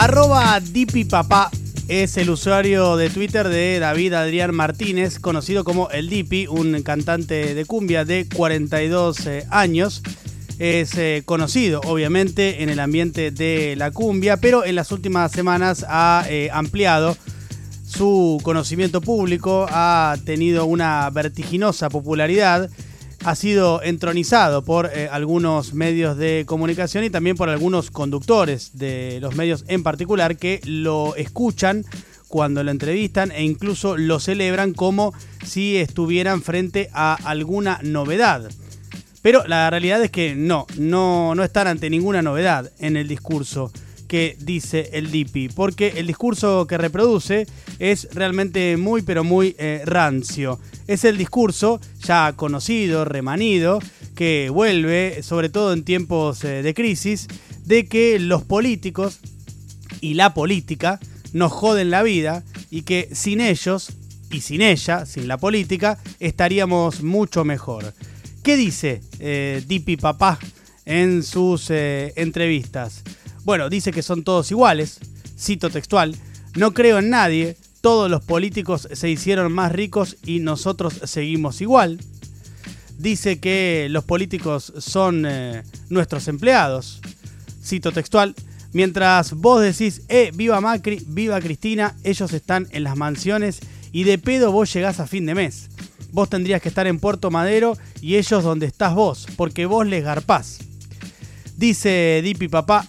Arroba Papá es el usuario de Twitter de David Adrián Martínez, conocido como El Dipi, un cantante de cumbia de 42 eh, años. Es eh, conocido, obviamente, en el ambiente de la cumbia, pero en las últimas semanas ha eh, ampliado su conocimiento público, ha tenido una vertiginosa popularidad ha sido entronizado por eh, algunos medios de comunicación y también por algunos conductores de los medios en particular que lo escuchan cuando lo entrevistan e incluso lo celebran como si estuvieran frente a alguna novedad. Pero la realidad es que no, no, no están ante ninguna novedad en el discurso que dice el DIPI, porque el discurso que reproduce es realmente muy pero muy eh, rancio. Es el discurso ya conocido, remanido, que vuelve, sobre todo en tiempos eh, de crisis, de que los políticos y la política nos joden la vida y que sin ellos y sin ella, sin la política, estaríamos mucho mejor. ¿Qué dice eh, Dipi Papá en sus entrevistas? Bueno, dice que son todos iguales, cito textual, no creo en nadie, todos los políticos se hicieron más ricos y nosotros seguimos igual. Dice que los políticos son eh, nuestros empleados, cito textual, mientras vos decís, eh, viva Macri, viva Cristina, ellos están en las mansiones y de pedo vos llegás a fin de mes. Vos tendrías que estar en Puerto Madero y ellos donde estás vos, porque vos les garpás. Dice Dipi Papá,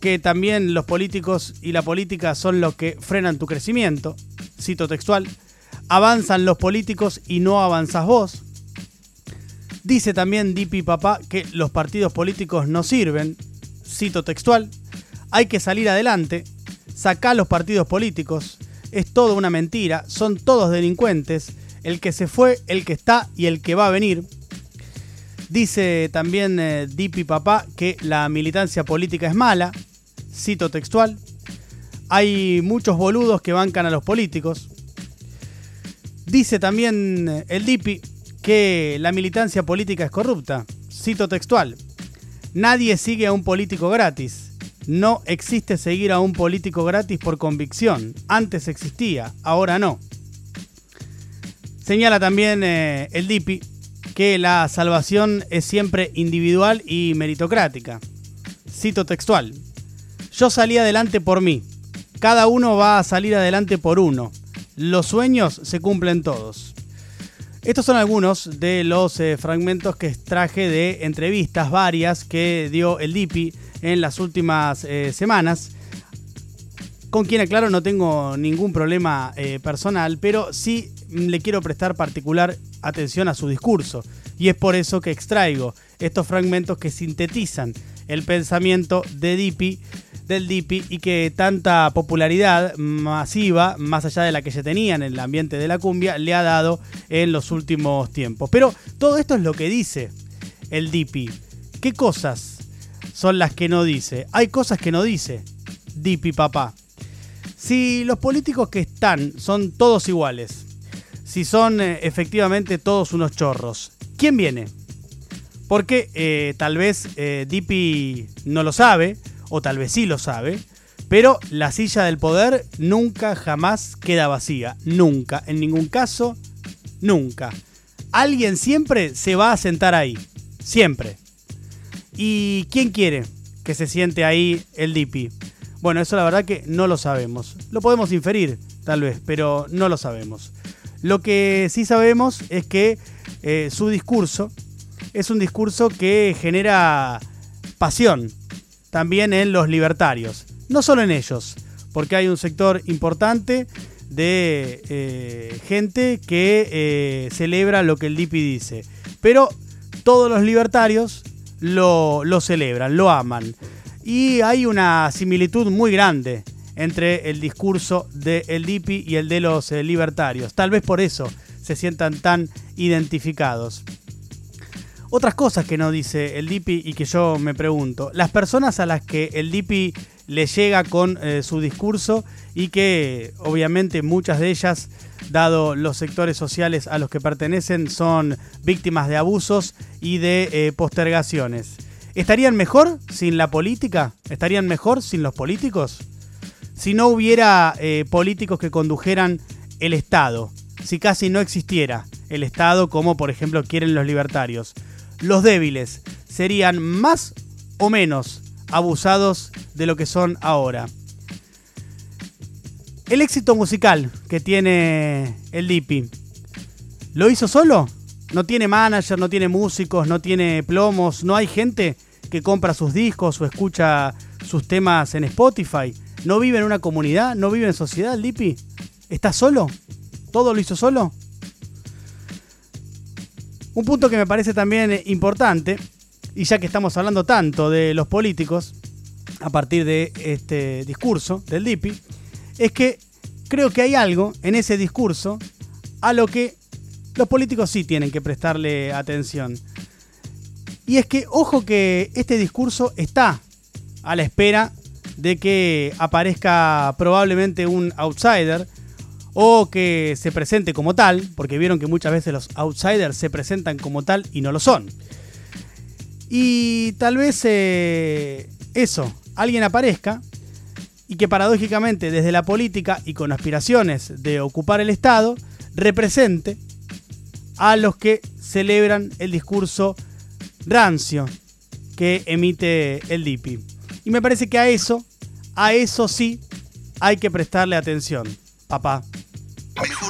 que también los políticos y la política son los que frenan tu crecimiento, cito textual, avanzan los políticos y no avanzas vos. Dice también Dipi Papá que los partidos políticos no sirven, cito textual, hay que salir adelante, saca los partidos políticos, es todo una mentira, son todos delincuentes, el que se fue, el que está y el que va a venir. Dice también eh, Dipi Papá que la militancia política es mala, cito textual, hay muchos boludos que bancan a los políticos. Dice también eh, el DIPI que la militancia política es corrupta, cito textual, nadie sigue a un político gratis. No existe seguir a un político gratis por convicción. Antes existía, ahora no. Señala también eh, el DIPI que la salvación es siempre individual y meritocrática. Cito textual. Yo salí adelante por mí. Cada uno va a salir adelante por uno. Los sueños se cumplen todos. Estos son algunos de los eh, fragmentos que extraje de entrevistas varias que dio el DIPI en las últimas eh, semanas. Con quien, aclaro, no tengo ningún problema eh, personal, pero sí le quiero prestar particular atención a su discurso. Y es por eso que extraigo estos fragmentos que sintetizan el pensamiento de Dipi del DIPI y que tanta popularidad masiva, más allá de la que ya tenía en el ambiente de la cumbia, le ha dado en los últimos tiempos. Pero todo esto es lo que dice el DIPI. ¿Qué cosas son las que no dice? Hay cosas que no dice DIPI papá. Si los políticos que están son todos iguales, si son eh, efectivamente todos unos chorros, ¿quién viene? Porque eh, tal vez eh, Dipi no lo sabe, o tal vez sí lo sabe, pero la silla del poder nunca jamás queda vacía, nunca, en ningún caso, nunca. Alguien siempre se va a sentar ahí, siempre. ¿Y quién quiere que se siente ahí el DP? Bueno, eso la verdad que no lo sabemos. Lo podemos inferir, tal vez, pero no lo sabemos. Lo que sí sabemos es que eh, su discurso es un discurso que genera pasión, también en los libertarios. No solo en ellos, porque hay un sector importante de eh, gente que eh, celebra lo que el DIPI dice. Pero todos los libertarios lo, celebran, lo aman. Y hay una similitud muy grande entre el discurso del DIPI y el de los eh, libertarios. Tal vez por eso se sientan tan identificados. Otras cosas que no dice el DIPI y que yo me pregunto. Las personas a las que el DIPI le llega con eh, su discurso y que obviamente muchas de ellas, dado los sectores sociales a los que pertenecen, son víctimas de abusos y de eh, postergaciones. ¿Estarían mejor sin la política? ¿Estarían mejor sin los políticos? si no hubiera eh, políticos que condujeran el Estado, si casi no existiera el Estado como por ejemplo quieren los libertarios. Los débiles serían más o menos abusados de lo que son ahora. El éxito musical que tiene el Dipi, ¿lo hizo solo? No tiene manager, no tiene músicos, no tiene plomos, no hay gente que compra sus discos o escucha sus temas en Spotify. ¿No vive en una comunidad? ¿No vive en sociedad el Dipi? ¿Está solo? ¿Todo lo hizo solo? Un punto que me parece también importante, y ya que estamos hablando tanto de los políticos, a partir de este discurso del Dipi, es que creo que hay algo en ese discurso a lo que los políticos sí tienen que prestarle atención. Y es que, ojo que este discurso está a la espera de que aparezca probablemente un outsider o que se presente como tal, porque vieron que muchas veces los outsiders se presentan como tal y no lo son. Y tal vez eh, eso, alguien aparezca y que paradójicamente desde la política y con aspiraciones de ocupar el Estado, represente a los que celebran el discurso rancio que emite el DIPI. Y me parece que a eso, a eso sí hay que prestarle atención, papá. Mejor